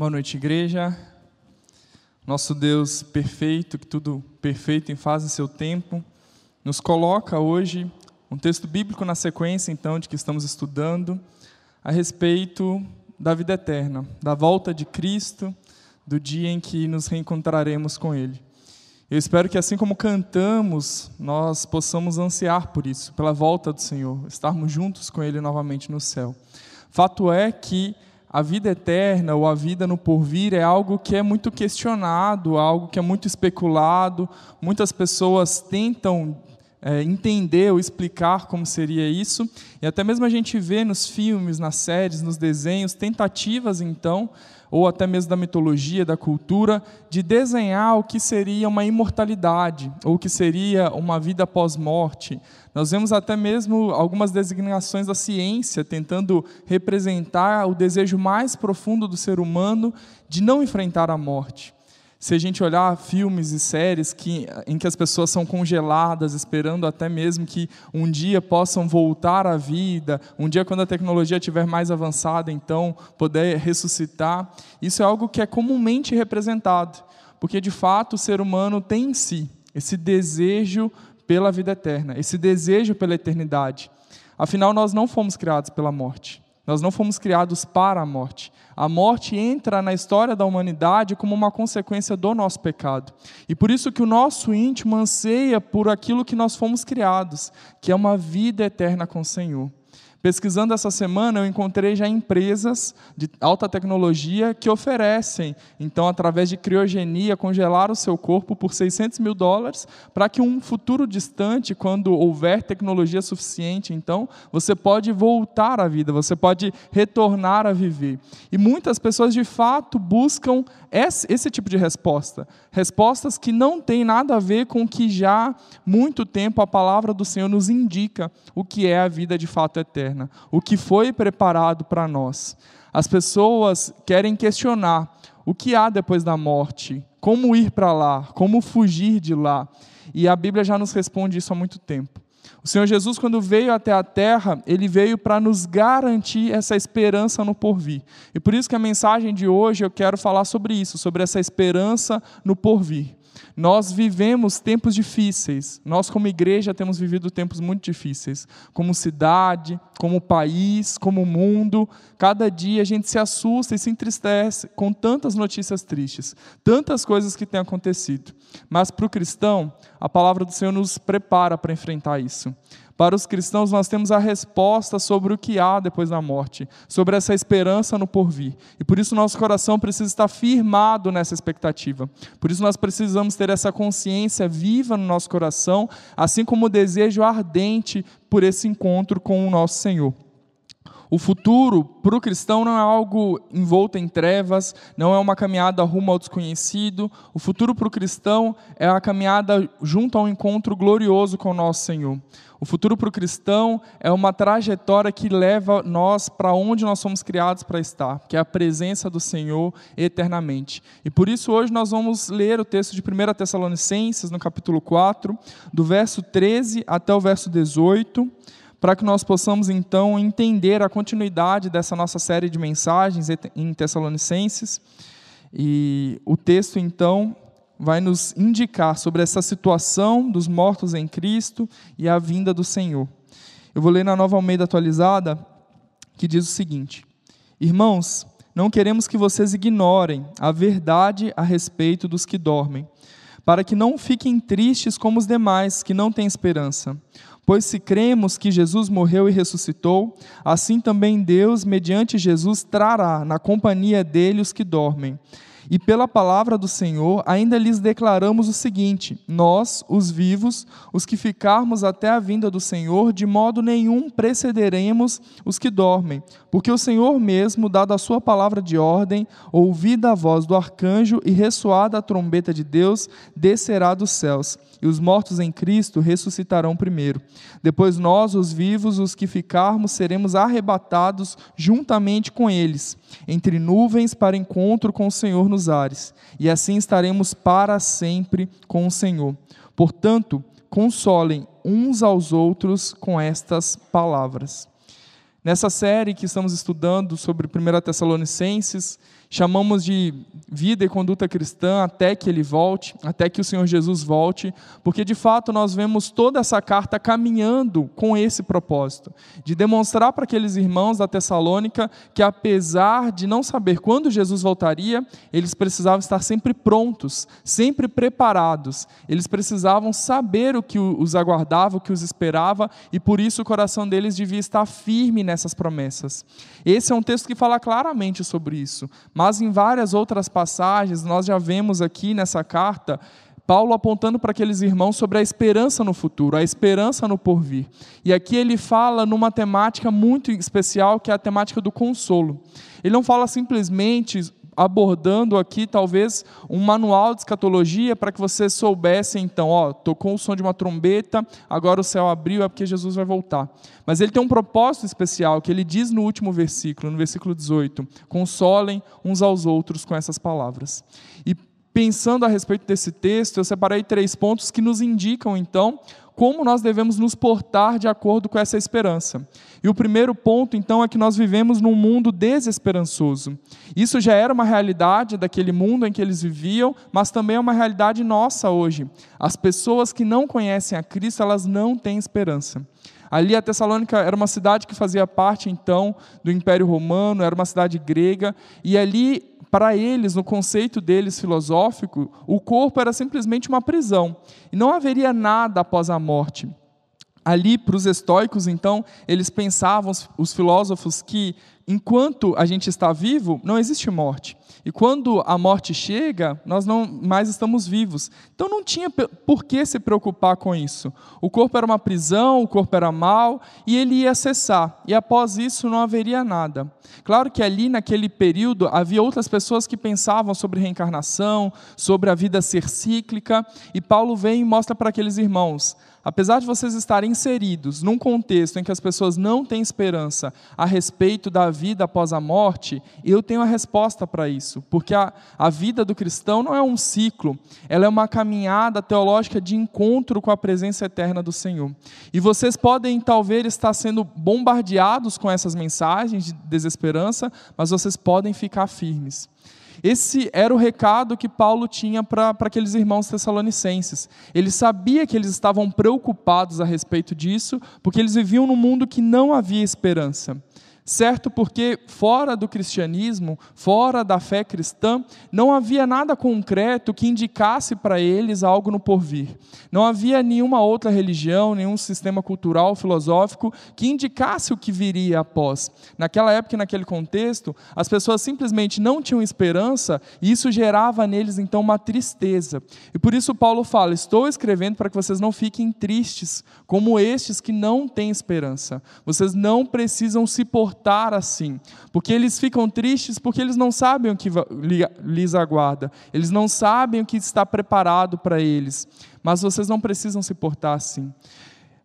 Boa noite, igreja. Nosso Deus perfeito, que tudo perfeito em faz em seu tempo, nos coloca hoje um texto bíblico na sequência, então, de que estamos estudando, a respeito da vida eterna, da volta de Cristo, do dia em que nos reencontraremos com Ele. Eu espero que, assim como cantamos, nós possamos ansiar por isso, pela volta do Senhor, estarmos juntos com Ele novamente no céu. Fato é que a vida eterna ou a vida no porvir é algo que é muito questionado, algo que é muito especulado. Muitas pessoas tentam é, entender ou explicar como seria isso, e até mesmo a gente vê nos filmes, nas séries, nos desenhos, tentativas então, ou até mesmo da mitologia, da cultura, de desenhar o que seria uma imortalidade, ou o que seria uma vida pós-morte. Nós vemos até mesmo algumas designações da ciência tentando representar o desejo mais profundo do ser humano de não enfrentar a morte. Se a gente olhar filmes e séries que, em que as pessoas são congeladas, esperando até mesmo que um dia possam voltar à vida, um dia, quando a tecnologia estiver mais avançada, então, poder ressuscitar, isso é algo que é comumente representado, porque de fato o ser humano tem em si esse desejo pela vida eterna, esse desejo pela eternidade. Afinal, nós não fomos criados pela morte. Nós não fomos criados para a morte. A morte entra na história da humanidade como uma consequência do nosso pecado. E por isso que o nosso íntimo anseia por aquilo que nós fomos criados, que é uma vida eterna com o Senhor. Pesquisando essa semana, eu encontrei já empresas de alta tecnologia que oferecem, então, através de criogenia, congelar o seu corpo por 600 mil dólares, para que um futuro distante, quando houver tecnologia suficiente, então, você pode voltar à vida, você pode retornar a viver. E muitas pessoas, de fato, buscam esse tipo de resposta. Respostas que não têm nada a ver com o que já muito tempo a palavra do Senhor nos indica o que é a vida de fato eterna, o que foi preparado para nós. As pessoas querem questionar o que há depois da morte, como ir para lá, como fugir de lá. E a Bíblia já nos responde isso há muito tempo. O Senhor Jesus, quando veio até a terra, ele veio para nos garantir essa esperança no porvir. E por isso que a mensagem de hoje eu quero falar sobre isso, sobre essa esperança no porvir. Nós vivemos tempos difíceis. Nós, como igreja, temos vivido tempos muito difíceis. Como cidade, como país, como mundo. Cada dia a gente se assusta e se entristece com tantas notícias tristes, tantas coisas que têm acontecido. Mas para o cristão, a palavra do Senhor nos prepara para enfrentar isso. Para os cristãos, nós temos a resposta sobre o que há depois da morte, sobre essa esperança no porvir. E por isso nosso coração precisa estar firmado nessa expectativa. Por isso nós precisamos ter essa consciência viva no nosso coração, assim como o desejo ardente por esse encontro com o nosso Senhor. O futuro para o cristão não é algo envolto em trevas, não é uma caminhada rumo ao desconhecido. O futuro para o cristão é a caminhada junto ao encontro glorioso com o nosso Senhor. O futuro para o cristão é uma trajetória que leva nós para onde nós somos criados para estar, que é a presença do Senhor eternamente. E por isso hoje nós vamos ler o texto de 1 Tessalonicenses, no capítulo 4, do verso 13 até o verso 18, para que nós possamos então entender a continuidade dessa nossa série de mensagens em Tessalonicenses. E o texto então vai nos indicar sobre essa situação dos mortos em Cristo e a vinda do Senhor. Eu vou ler na Nova Almeida atualizada, que diz o seguinte: Irmãos, não queremos que vocês ignorem a verdade a respeito dos que dormem, para que não fiquem tristes como os demais que não têm esperança. Pois se cremos que Jesus morreu e ressuscitou, assim também Deus, mediante Jesus, trará na companhia dele os que dormem. E pela palavra do Senhor, ainda lhes declaramos o seguinte: Nós, os vivos, os que ficarmos até a vinda do Senhor, de modo nenhum precederemos os que dormem, porque o Senhor mesmo, dada a sua palavra de ordem, ouvida a voz do arcanjo e ressoada a trombeta de Deus, descerá dos céus e os mortos em Cristo ressuscitarão primeiro. Depois nós, os vivos, os que ficarmos, seremos arrebatados juntamente com eles, entre nuvens para encontro com o Senhor nos ares, e assim estaremos para sempre com o Senhor. Portanto, consolem uns aos outros com estas palavras. Nessa série que estamos estudando sobre 1 Tessalonicenses, chamamos de vida e conduta cristã até que ele volte, até que o Senhor Jesus volte, porque de fato nós vemos toda essa carta caminhando com esse propósito, de demonstrar para aqueles irmãos da Tessalônica que apesar de não saber quando Jesus voltaria, eles precisavam estar sempre prontos, sempre preparados. Eles precisavam saber o que os aguardava, o que os esperava, e por isso o coração deles devia estar firme nessas promessas. Esse é um texto que fala claramente sobre isso, mas em várias outras passagens nós já vemos aqui nessa carta Paulo apontando para aqueles irmãos sobre a esperança no futuro, a esperança no porvir. E aqui ele fala numa temática muito especial, que é a temática do consolo. Ele não fala simplesmente abordando aqui talvez um manual de escatologia para que você soubesse então, ó, tocou o som de uma trombeta, agora o céu abriu, é porque Jesus vai voltar. Mas ele tem um propósito especial que ele diz no último versículo, no versículo 18: consolem uns aos outros com essas palavras. E pensando a respeito desse texto, eu separei três pontos que nos indicam então como nós devemos nos portar de acordo com essa esperança. E o primeiro ponto, então, é que nós vivemos num mundo desesperançoso. Isso já era uma realidade daquele mundo em que eles viviam, mas também é uma realidade nossa hoje. As pessoas que não conhecem a Cristo, elas não têm esperança. Ali a Tessalônica era uma cidade que fazia parte então do Império Romano, era uma cidade grega, e ali para eles, no conceito deles filosófico, o corpo era simplesmente uma prisão e não haveria nada após a morte. Ali, para os estoicos, então, eles pensavam, os filósofos, que enquanto a gente está vivo, não existe morte. E quando a morte chega, nós não mais estamos vivos. Então não tinha por que se preocupar com isso. O corpo era uma prisão, o corpo era mal, e ele ia cessar. E após isso não haveria nada. Claro que ali, naquele período, havia outras pessoas que pensavam sobre reencarnação, sobre a vida ser cíclica, e Paulo vem e mostra para aqueles irmãos: apesar de vocês estarem inseridos num contexto em que as pessoas não têm esperança a respeito da vida após a morte, eu tenho a resposta para isso, porque a, a vida do cristão não é um ciclo, ela é uma caminhada teológica de encontro com a presença eterna do Senhor. E vocês podem, talvez, estar sendo bombardeados com essas mensagens de desesperança, mas vocês podem ficar firmes. Esse era o recado que Paulo tinha para aqueles irmãos tessalonicenses. Ele sabia que eles estavam preocupados a respeito disso, porque eles viviam num mundo que não havia esperança. Certo, porque fora do cristianismo, fora da fé cristã, não havia nada concreto que indicasse para eles algo no porvir. Não havia nenhuma outra religião, nenhum sistema cultural, filosófico que indicasse o que viria após. Naquela época e naquele contexto, as pessoas simplesmente não tinham esperança e isso gerava neles então uma tristeza. E por isso Paulo fala: Estou escrevendo para que vocês não fiquem tristes, como estes que não têm esperança. Vocês não precisam se portar comportar assim, porque eles ficam tristes porque eles não sabem o que lhes aguarda, eles não sabem o que está preparado para eles, mas vocês não precisam se portar assim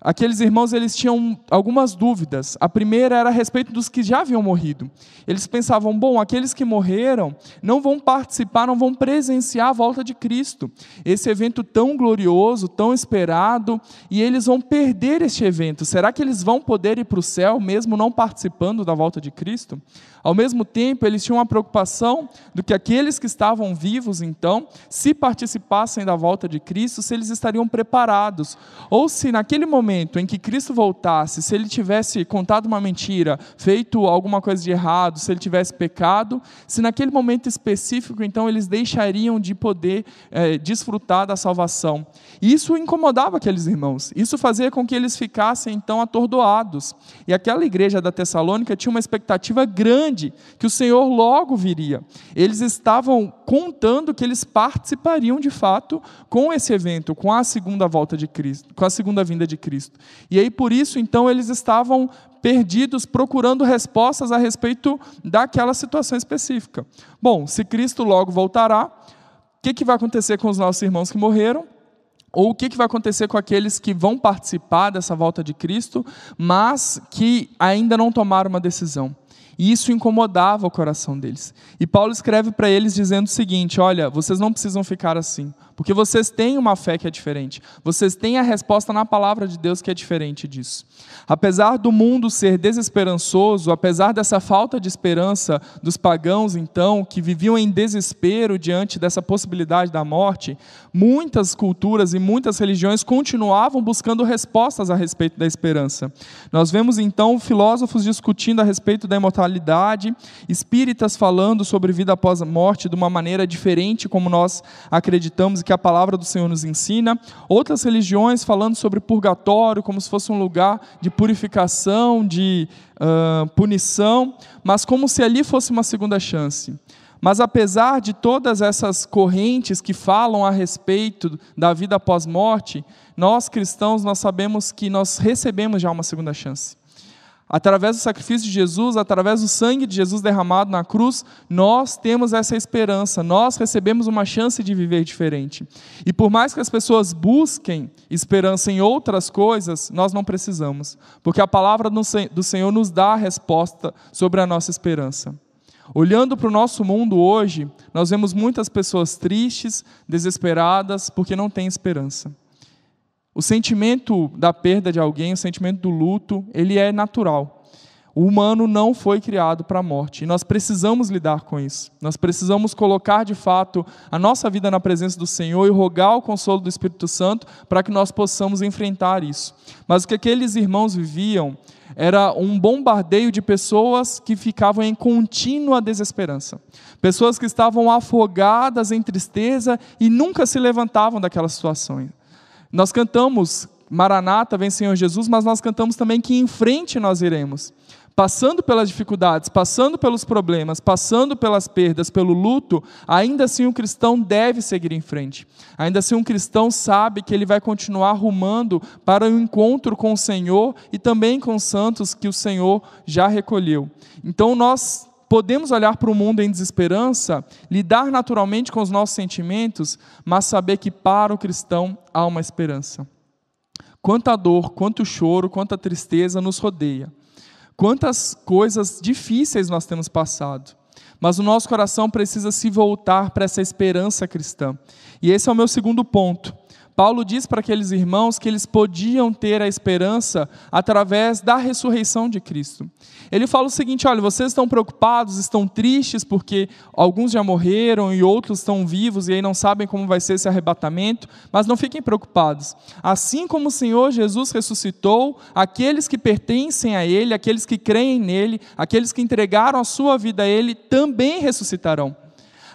aqueles irmãos eles tinham algumas dúvidas. A primeira era a respeito dos que já haviam morrido. Eles pensavam, bom, aqueles que morreram não vão participar, não vão presenciar a volta de Cristo. Esse evento tão glorioso, tão esperado, e eles vão perder este evento. Será que eles vão poder ir para o céu mesmo não participando da volta de Cristo? Ao mesmo tempo, eles tinham uma preocupação do que aqueles que estavam vivos, então, se participassem da volta de Cristo, se eles estariam preparados, ou se naquele momento em que Cristo voltasse, se ele tivesse contado uma mentira, feito alguma coisa de errado, se ele tivesse pecado, se naquele momento específico, então, eles deixariam de poder é, desfrutar da salvação. Isso incomodava aqueles irmãos, isso fazia com que eles ficassem, então, atordoados. E aquela igreja da Tessalônica tinha uma expectativa grande que o Senhor logo viria. Eles estavam contando que eles participariam de fato com esse evento, com a segunda volta de Cristo, com a segunda vinda de Cristo. E aí por isso então eles estavam perdidos procurando respostas a respeito daquela situação específica. Bom, se Cristo logo voltará, o que, que vai acontecer com os nossos irmãos que morreram? Ou o que vai acontecer com aqueles que vão participar dessa volta de Cristo, mas que ainda não tomaram uma decisão? E isso incomodava o coração deles. E Paulo escreve para eles dizendo o seguinte: Olha, vocês não precisam ficar assim, porque vocês têm uma fé que é diferente. Vocês têm a resposta na palavra de Deus que é diferente disso. Apesar do mundo ser desesperançoso, apesar dessa falta de esperança dos pagãos, então, que viviam em desespero diante dessa possibilidade da morte, muitas culturas e muitas religiões continuavam buscando respostas a respeito da esperança. Nós vemos então filósofos discutindo a respeito da imortalidade, espíritas falando sobre vida após a morte de uma maneira diferente, como nós acreditamos que a palavra do Senhor nos ensina, outras religiões falando sobre purgatório, como se fosse um lugar de purificação, de uh, punição, mas como se ali fosse uma segunda chance. Mas apesar de todas essas correntes que falam a respeito da vida após morte, nós cristãos nós sabemos que nós recebemos já uma segunda chance. Através do sacrifício de Jesus, através do sangue de Jesus derramado na cruz, nós temos essa esperança, nós recebemos uma chance de viver diferente. E por mais que as pessoas busquem esperança em outras coisas, nós não precisamos, porque a palavra do Senhor nos dá a resposta sobre a nossa esperança. Olhando para o nosso mundo hoje, nós vemos muitas pessoas tristes, desesperadas, porque não têm esperança. O sentimento da perda de alguém, o sentimento do luto, ele é natural. O humano não foi criado para a morte. E nós precisamos lidar com isso. Nós precisamos colocar de fato a nossa vida na presença do Senhor e rogar o consolo do Espírito Santo para que nós possamos enfrentar isso. Mas o que aqueles irmãos viviam era um bombardeio de pessoas que ficavam em contínua desesperança. Pessoas que estavam afogadas em tristeza e nunca se levantavam daquelas situações. Nós cantamos Maranata, vem Senhor Jesus, mas nós cantamos também que em frente nós iremos. Passando pelas dificuldades, passando pelos problemas, passando pelas perdas, pelo luto, ainda assim um cristão deve seguir em frente. Ainda assim um cristão sabe que ele vai continuar rumando para o um encontro com o Senhor e também com os santos que o Senhor já recolheu. Então nós podemos olhar para o mundo em desesperança, lidar naturalmente com os nossos sentimentos, mas saber que para o cristão há uma esperança. Quanta dor, quanto choro, quanta tristeza nos rodeia. Quantas coisas difíceis nós temos passado. Mas o nosso coração precisa se voltar para essa esperança cristã. E esse é o meu segundo ponto. Paulo diz para aqueles irmãos que eles podiam ter a esperança através da ressurreição de Cristo. Ele fala o seguinte: olha, vocês estão preocupados, estão tristes porque alguns já morreram e outros estão vivos e aí não sabem como vai ser esse arrebatamento, mas não fiquem preocupados. Assim como o Senhor Jesus ressuscitou, aqueles que pertencem a Ele, aqueles que creem nele, aqueles que entregaram a sua vida a Ele, também ressuscitarão.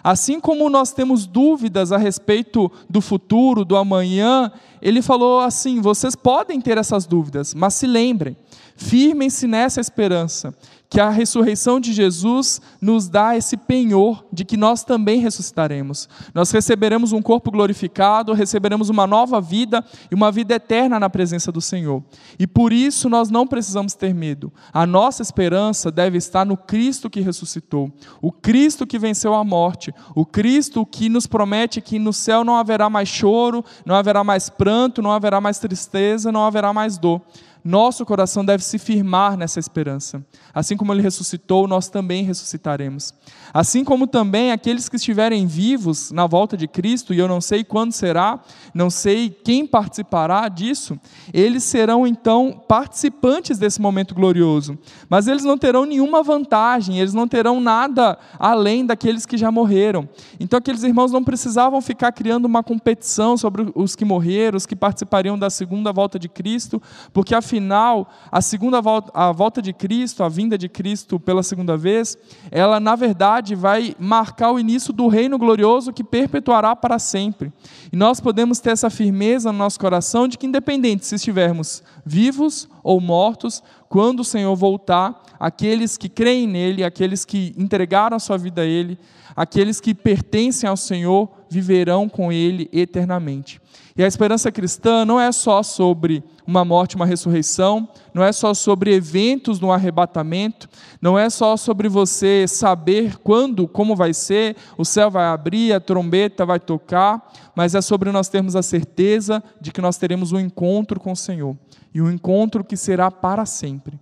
Assim como nós temos dúvidas a respeito do futuro, do amanhã, ele falou assim: vocês podem ter essas dúvidas, mas se lembrem, firmem-se nessa esperança, que a ressurreição de Jesus nos dá esse penhor de que nós também ressuscitaremos. Nós receberemos um corpo glorificado, receberemos uma nova vida e uma vida eterna na presença do Senhor. E por isso nós não precisamos ter medo. A nossa esperança deve estar no Cristo que ressuscitou, o Cristo que venceu a morte, o Cristo que nos promete que no céu não haverá mais choro, não haverá mais pranto, não haverá mais tristeza, não haverá mais dor nosso coração deve se firmar nessa esperança. Assim como ele ressuscitou, nós também ressuscitaremos. Assim como também aqueles que estiverem vivos na volta de Cristo, e eu não sei quando será, não sei quem participará disso, eles serão então participantes desse momento glorioso. Mas eles não terão nenhuma vantagem, eles não terão nada além daqueles que já morreram. Então aqueles irmãos não precisavam ficar criando uma competição sobre os que morreram, os que participariam da segunda volta de Cristo, porque afinal afinal, a segunda volta, a volta de Cristo, a vinda de Cristo pela segunda vez, ela na verdade vai marcar o início do reino glorioso que perpetuará para sempre. E nós podemos ter essa firmeza no nosso coração de que independente se estivermos vivos ou mortos, quando o Senhor voltar, aqueles que creem nele, aqueles que entregaram a sua vida a ele, aqueles que pertencem ao Senhor viverão com ele eternamente. E a esperança cristã não é só sobre uma morte, uma ressurreição, não é só sobre eventos no arrebatamento, não é só sobre você saber quando, como vai ser, o céu vai abrir, a trombeta vai tocar, mas é sobre nós termos a certeza de que nós teremos um encontro com o Senhor, e um encontro que será para sempre.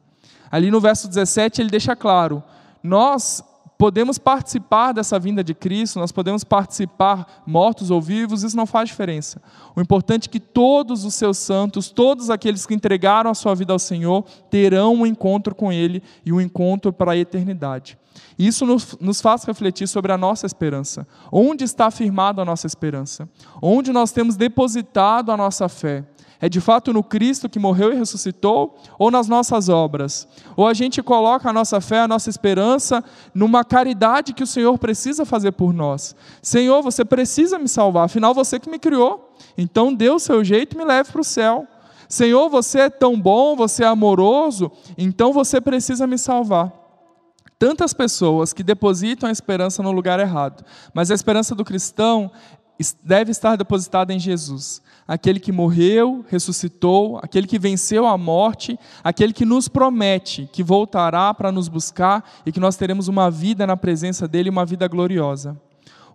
Ali no verso 17 ele deixa claro: nós podemos participar dessa vinda de Cristo, nós podemos participar mortos ou vivos, isso não faz diferença. O importante é que todos os seus santos, todos aqueles que entregaram a sua vida ao Senhor, terão um encontro com Ele e um encontro para a eternidade. Isso nos, nos faz refletir sobre a nossa esperança. Onde está afirmada a nossa esperança? Onde nós temos depositado a nossa fé? É de fato no Cristo que morreu e ressuscitou ou nas nossas obras? Ou a gente coloca a nossa fé, a nossa esperança numa caridade que o Senhor precisa fazer por nós? Senhor, você precisa me salvar, afinal você que me criou. Então dê o seu jeito e me leve para o céu. Senhor, você é tão bom, você é amoroso, então você precisa me salvar. Tantas pessoas que depositam a esperança no lugar errado, mas a esperança do cristão deve estar depositada em Jesus, aquele que morreu, ressuscitou, aquele que venceu a morte, aquele que nos promete que voltará para nos buscar e que nós teremos uma vida na presença dele, uma vida gloriosa.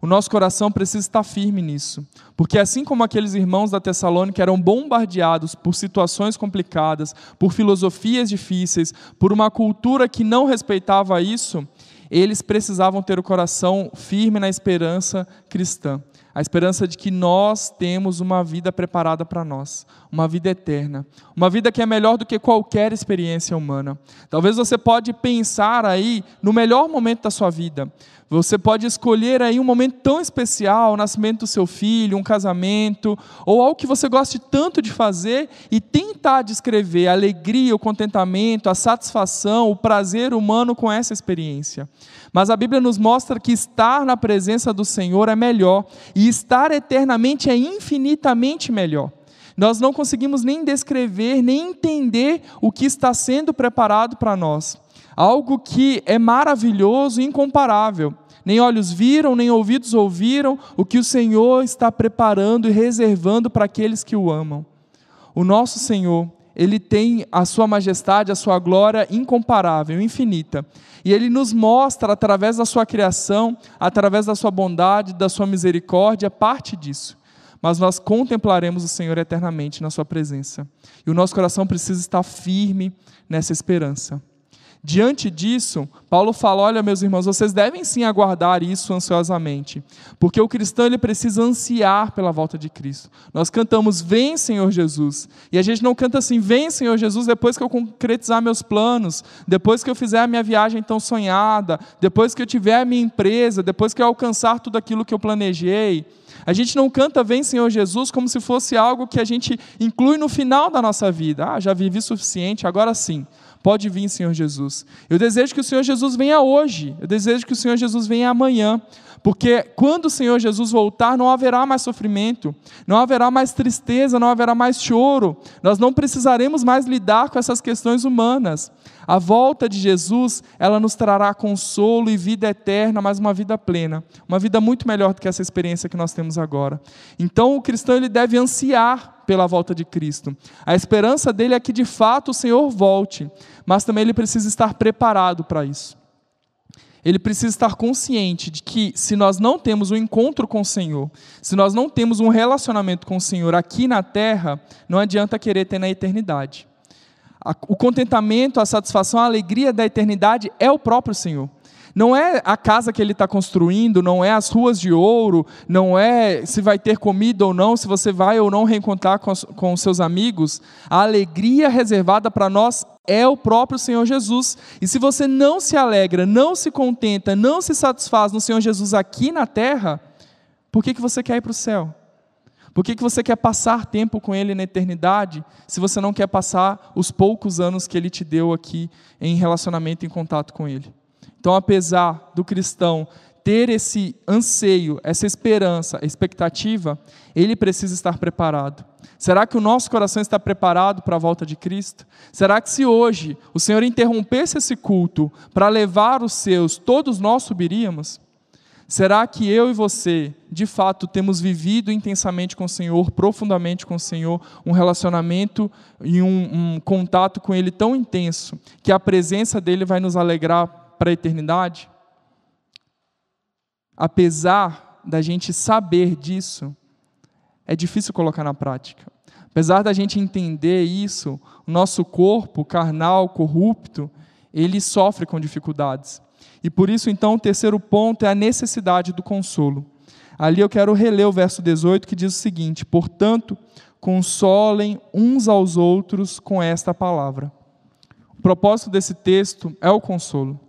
O nosso coração precisa estar firme nisso, porque assim como aqueles irmãos da Tessalônica eram bombardeados por situações complicadas, por filosofias difíceis, por uma cultura que não respeitava isso, eles precisavam ter o coração firme na esperança cristã a esperança de que nós temos uma vida preparada para nós, uma vida eterna, uma vida que é melhor do que qualquer experiência humana. Talvez você pode pensar aí no melhor momento da sua vida. Você pode escolher aí um momento tão especial, o nascimento do seu filho, um casamento, ou algo que você goste tanto de fazer e tentar descrever a alegria, o contentamento, a satisfação, o prazer humano com essa experiência. Mas a Bíblia nos mostra que estar na presença do Senhor é melhor e estar eternamente é infinitamente melhor. Nós não conseguimos nem descrever, nem entender o que está sendo preparado para nós. Algo que é maravilhoso e incomparável. Nem olhos viram, nem ouvidos ouviram o que o Senhor está preparando e reservando para aqueles que o amam. O nosso Senhor, ele tem a sua majestade, a sua glória incomparável, infinita. E ele nos mostra, através da sua criação, através da sua bondade, da sua misericórdia, parte disso. Mas nós contemplaremos o Senhor eternamente na sua presença. E o nosso coração precisa estar firme nessa esperança. Diante disso, Paulo fala: olha, meus irmãos, vocês devem sim aguardar isso ansiosamente, porque o cristão ele precisa ansiar pela volta de Cristo. Nós cantamos: Vem, Senhor Jesus, e a gente não canta assim: Vem, Senhor Jesus, depois que eu concretizar meus planos, depois que eu fizer a minha viagem tão sonhada, depois que eu tiver a minha empresa, depois que eu alcançar tudo aquilo que eu planejei. A gente não canta Vem Senhor Jesus como se fosse algo que a gente inclui no final da nossa vida. Ah, já vivi suficiente, agora sim. Pode vir, Senhor Jesus. Eu desejo que o Senhor Jesus venha hoje. Eu desejo que o Senhor Jesus venha amanhã. Porque quando o Senhor Jesus voltar, não haverá mais sofrimento, não haverá mais tristeza, não haverá mais choro. Nós não precisaremos mais lidar com essas questões humanas. A volta de Jesus, ela nos trará consolo e vida eterna, mas uma vida plena, uma vida muito melhor do que essa experiência que nós temos agora. Então, o cristão ele deve ansiar pela volta de Cristo. A esperança dele é que de fato o Senhor volte, mas também ele precisa estar preparado para isso ele precisa estar consciente de que se nós não temos um encontro com o Senhor, se nós não temos um relacionamento com o Senhor aqui na terra, não adianta querer ter na eternidade. O contentamento, a satisfação, a alegria da eternidade é o próprio Senhor. Não é a casa que ele está construindo, não é as ruas de ouro, não é se vai ter comida ou não, se você vai ou não reencontrar com, os, seus amigos. A alegria reservada para nós é o próprio Senhor Jesus. E se você não se alegra, não se contenta, não se satisfaz no Senhor Jesus aqui na terra, por que, que você quer ir para o céu? Por que, que você quer passar tempo com Ele na eternidade, se você não quer passar os poucos anos que Ele te deu aqui em relacionamento, em contato com Ele? Então, apesar do cristão ter esse anseio, essa esperança, expectativa, ele precisa estar preparado. Será que o nosso coração está preparado para a volta de Cristo? Será que se hoje o Senhor interrompesse esse culto para levar os seus, todos nós subiríamos? Será que eu e você, de fato, temos vivido intensamente com o Senhor, profundamente com o Senhor, um relacionamento e um, um contato com Ele tão intenso, que a presença dEle vai nos alegrar para a eternidade? Apesar da gente saber disso, é difícil colocar na prática. Apesar da gente entender isso, o nosso corpo carnal, corrupto, ele sofre com dificuldades. E por isso, então, o terceiro ponto é a necessidade do consolo. Ali eu quero reler o verso 18 que diz o seguinte: Portanto, consolem uns aos outros com esta palavra. O propósito desse texto é o consolo.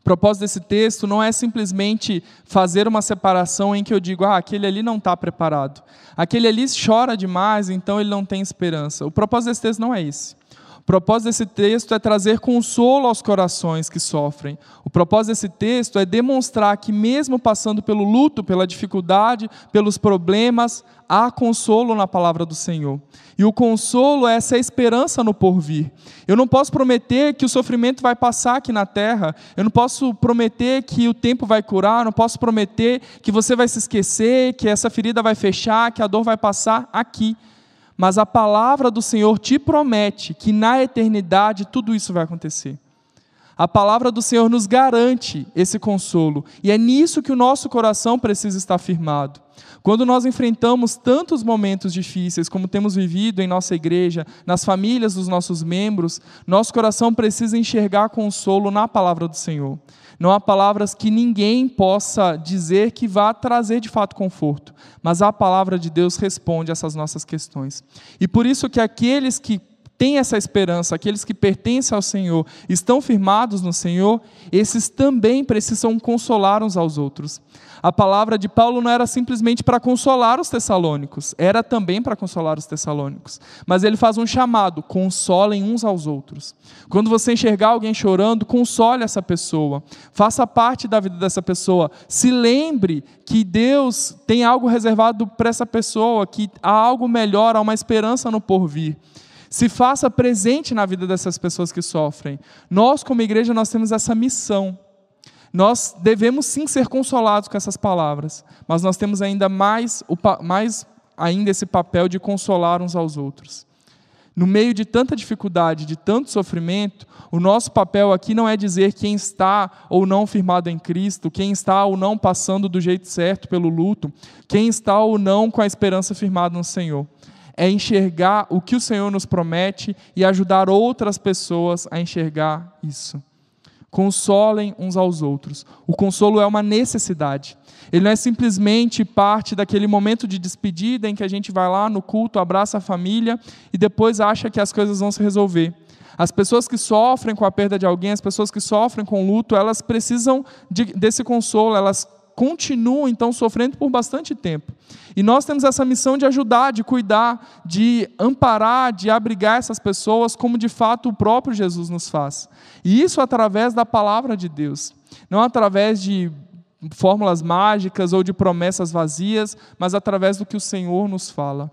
O propósito desse texto não é simplesmente fazer uma separação em que eu digo, ah, aquele ali não está preparado. Aquele ali chora demais, então ele não tem esperança. O propósito desse texto não é esse. O propósito desse texto é trazer consolo aos corações que sofrem. O propósito desse texto é demonstrar que, mesmo passando pelo luto, pela dificuldade, pelos problemas, há consolo na palavra do Senhor. E o consolo é essa esperança no porvir. Eu não posso prometer que o sofrimento vai passar aqui na terra, eu não posso prometer que o tempo vai curar, eu não posso prometer que você vai se esquecer, que essa ferida vai fechar, que a dor vai passar aqui mas a palavra do Senhor te promete que na eternidade tudo isso vai acontecer. A palavra do Senhor nos garante esse consolo, e é nisso que o nosso coração precisa estar firmado. Quando nós enfrentamos tantos momentos difíceis como temos vivido em nossa igreja, nas famílias dos nossos membros, nosso coração precisa enxergar consolo na palavra do Senhor. Não há palavras que ninguém possa dizer que vá trazer de fato conforto, mas a palavra de Deus responde essas nossas questões. E por isso que aqueles que têm essa esperança, aqueles que pertencem ao Senhor, estão firmados no Senhor, esses também precisam consolar uns aos outros a palavra de Paulo não era simplesmente para consolar os tessalônicos, era também para consolar os tessalônicos. Mas ele faz um chamado: consolem uns aos outros. Quando você enxergar alguém chorando, console essa pessoa, faça parte da vida dessa pessoa, se lembre que Deus tem algo reservado para essa pessoa, que há algo melhor, há uma esperança no porvir se faça presente na vida dessas pessoas que sofrem. Nós, como igreja, nós temos essa missão nós devemos sim ser consolados com essas palavras, mas nós temos ainda mais, mais ainda esse papel de consolar uns aos outros. No meio de tanta dificuldade, de tanto sofrimento, o nosso papel aqui não é dizer quem está ou não firmado em Cristo, quem está ou não passando do jeito certo pelo luto, quem está ou não com a esperança firmada no Senhor. É enxergar o que o Senhor nos promete e ajudar outras pessoas a enxergar isso. Consolem uns aos outros. O consolo é uma necessidade. Ele não é simplesmente parte daquele momento de despedida em que a gente vai lá no culto, abraça a família e depois acha que as coisas vão se resolver. As pessoas que sofrem com a perda de alguém, as pessoas que sofrem com o luto, elas precisam de, desse consolo, elas continuam então sofrendo por bastante tempo. E nós temos essa missão de ajudar, de cuidar, de amparar, de abrigar essas pessoas, como de fato o próprio Jesus nos faz. E isso através da palavra de Deus, não através de fórmulas mágicas ou de promessas vazias, mas através do que o Senhor nos fala.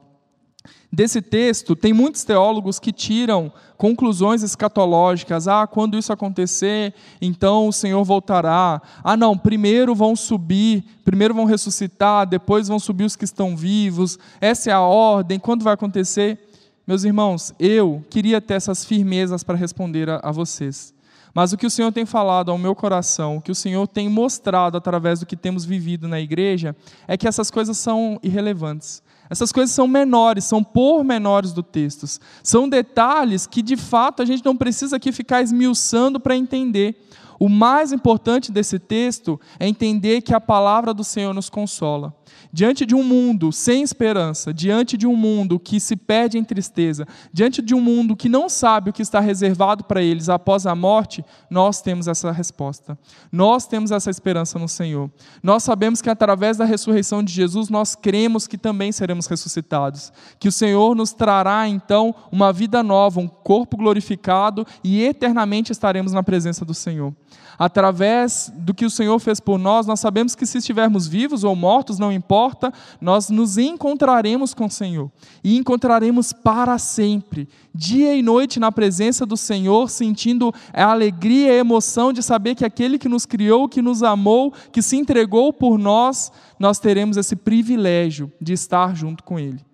Desse texto, tem muitos teólogos que tiram conclusões escatológicas. Ah, quando isso acontecer, então o Senhor voltará. Ah, não, primeiro vão subir, primeiro vão ressuscitar, depois vão subir os que estão vivos. Essa é a ordem, quando vai acontecer? Meus irmãos, eu queria ter essas firmezas para responder a, a vocês. Mas o que o Senhor tem falado ao meu coração, o que o Senhor tem mostrado através do que temos vivido na igreja, é que essas coisas são irrelevantes. Essas coisas são menores, são pormenores do texto. São detalhes que, de fato, a gente não precisa aqui ficar esmiuçando para entender. O mais importante desse texto é entender que a palavra do Senhor nos consola. Diante de um mundo sem esperança, diante de um mundo que se perde em tristeza, diante de um mundo que não sabe o que está reservado para eles após a morte, nós temos essa resposta. Nós temos essa esperança no Senhor. Nós sabemos que através da ressurreição de Jesus, nós cremos que também seremos ressuscitados. Que o Senhor nos trará então uma vida nova, um corpo glorificado e eternamente estaremos na presença do Senhor através do que o Senhor fez por nós, nós sabemos que se estivermos vivos ou mortos, não importa, nós nos encontraremos com o Senhor e encontraremos para sempre, dia e noite na presença do Senhor, sentindo a alegria e a emoção de saber que aquele que nos criou, que nos amou, que se entregou por nós, nós teremos esse privilégio de estar junto com Ele.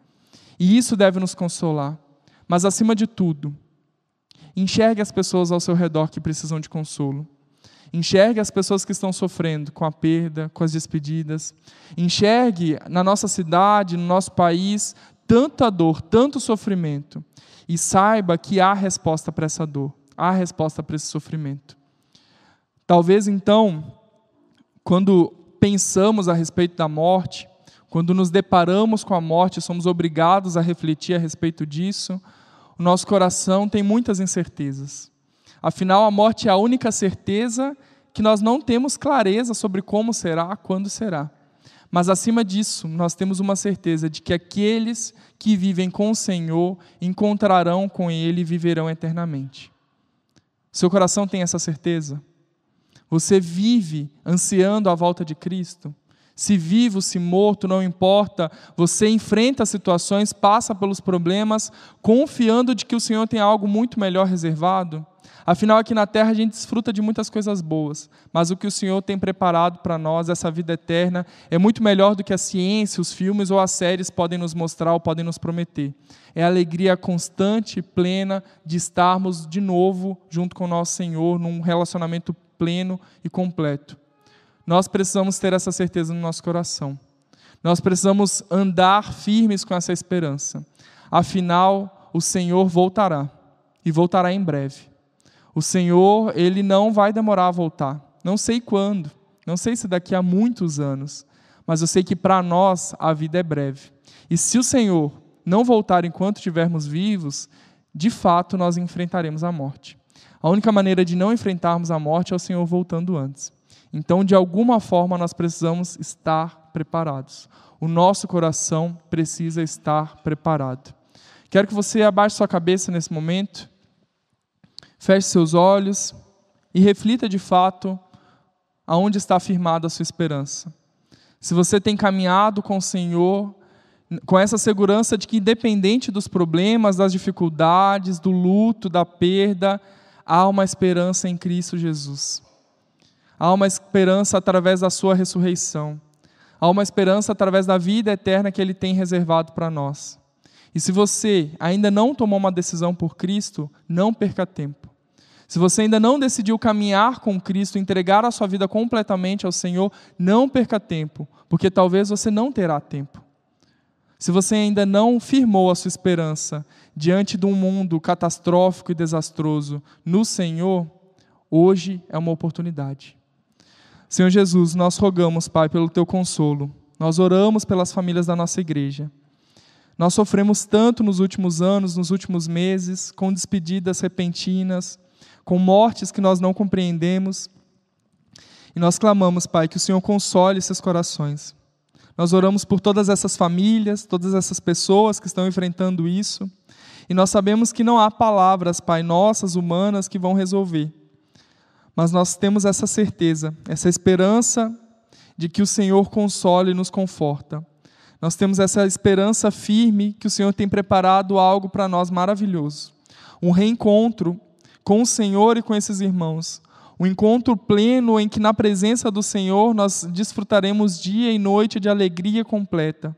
E isso deve nos consolar. Mas acima de tudo, enxergue as pessoas ao seu redor que precisam de consolo. Enxergue as pessoas que estão sofrendo com a perda, com as despedidas. Enxergue na nossa cidade, no nosso país, tanta dor, tanto sofrimento. E saiba que há resposta para essa dor, há resposta para esse sofrimento. Talvez então, quando pensamos a respeito da morte, quando nos deparamos com a morte, somos obrigados a refletir a respeito disso, o nosso coração tem muitas incertezas. Afinal, a morte é a única certeza que nós não temos clareza sobre como será, quando será. Mas acima disso, nós temos uma certeza de que aqueles que vivem com o Senhor encontrarão com Ele e viverão eternamente. Seu coração tem essa certeza? Você vive ansiando a volta de Cristo? Se vivo, se morto, não importa, você enfrenta situações, passa pelos problemas, confiando de que o Senhor tem algo muito melhor reservado? Afinal, aqui na terra a gente desfruta de muitas coisas boas, mas o que o Senhor tem preparado para nós, essa vida eterna, é muito melhor do que a ciência, os filmes ou as séries podem nos mostrar ou podem nos prometer. É a alegria constante e plena de estarmos de novo junto com o nosso Senhor, num relacionamento pleno e completo. Nós precisamos ter essa certeza no nosso coração. Nós precisamos andar firmes com essa esperança. Afinal, o Senhor voltará e voltará em breve. O Senhor, ele não vai demorar a voltar. Não sei quando, não sei se daqui a muitos anos, mas eu sei que para nós a vida é breve. E se o Senhor não voltar enquanto estivermos vivos, de fato nós enfrentaremos a morte. A única maneira de não enfrentarmos a morte é o Senhor voltando antes. Então, de alguma forma, nós precisamos estar preparados. O nosso coração precisa estar preparado. Quero que você abaixe sua cabeça nesse momento Feche seus olhos e reflita de fato aonde está firmada a sua esperança. Se você tem caminhado com o Senhor, com essa segurança de que, independente dos problemas, das dificuldades, do luto, da perda, há uma esperança em Cristo Jesus. Há uma esperança através da Sua ressurreição. Há uma esperança através da vida eterna que Ele tem reservado para nós. E se você ainda não tomou uma decisão por Cristo, não perca tempo. Se você ainda não decidiu caminhar com Cristo, entregar a sua vida completamente ao Senhor, não perca tempo, porque talvez você não terá tempo. Se você ainda não firmou a sua esperança diante de um mundo catastrófico e desastroso no Senhor, hoje é uma oportunidade. Senhor Jesus, nós rogamos, Pai, pelo teu consolo. Nós oramos pelas famílias da nossa igreja. Nós sofremos tanto nos últimos anos, nos últimos meses, com despedidas repentinas, com mortes que nós não compreendemos. E nós clamamos, Pai, que o Senhor console esses corações. Nós oramos por todas essas famílias, todas essas pessoas que estão enfrentando isso. E nós sabemos que não há palavras, Pai, nossas, humanas, que vão resolver. Mas nós temos essa certeza, essa esperança de que o Senhor console e nos conforta. Nós temos essa esperança firme que o Senhor tem preparado algo para nós maravilhoso. Um reencontro com o Senhor e com esses irmãos. Um encontro pleno em que, na presença do Senhor, nós desfrutaremos dia e noite de alegria completa.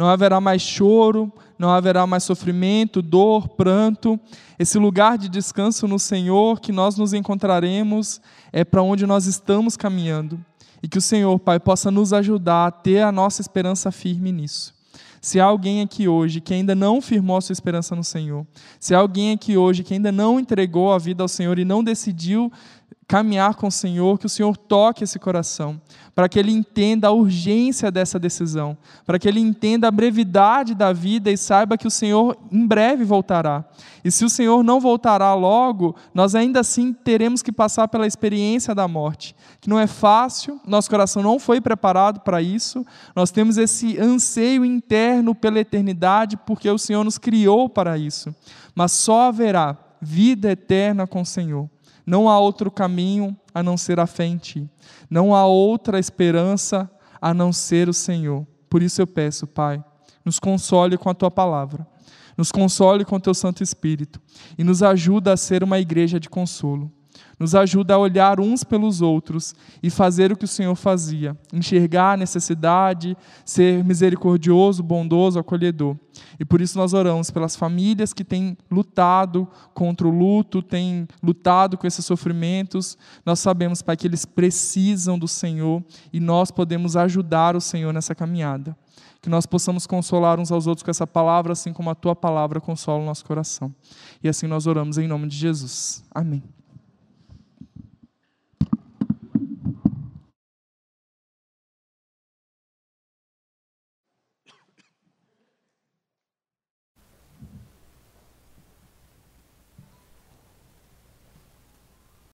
Não haverá mais choro, não haverá mais sofrimento, dor, pranto. Esse lugar de descanso no Senhor que nós nos encontraremos é para onde nós estamos caminhando. E que o Senhor, Pai, possa nos ajudar a ter a nossa esperança firme nisso. Se há alguém aqui hoje que ainda não firmou a sua esperança no Senhor, se há alguém aqui hoje que ainda não entregou a vida ao Senhor e não decidiu caminhar com o Senhor, que o Senhor toque esse coração, para que ele entenda a urgência dessa decisão, para que ele entenda a brevidade da vida e saiba que o Senhor em breve voltará. E se o Senhor não voltará logo, nós ainda assim teremos que passar pela experiência da morte, que não é fácil, nosso coração não foi preparado para isso, nós temos esse anseio interno pela eternidade, porque o Senhor nos criou para isso, mas só haverá vida eterna com o Senhor não há outro caminho a não ser a fé em Ti. Não há outra esperança a não ser o Senhor. Por isso eu peço, Pai, nos console com a Tua palavra, nos console com o Teu Santo Espírito e nos ajuda a ser uma igreja de consolo nos ajuda a olhar uns pelos outros e fazer o que o Senhor fazia, enxergar a necessidade, ser misericordioso, bondoso, acolhedor. E por isso nós oramos pelas famílias que têm lutado contra o luto, têm lutado com esses sofrimentos. Nós sabemos, Pai, que eles precisam do Senhor e nós podemos ajudar o Senhor nessa caminhada. Que nós possamos consolar uns aos outros com essa palavra, assim como a tua palavra consola o nosso coração. E assim nós oramos em nome de Jesus. Amém.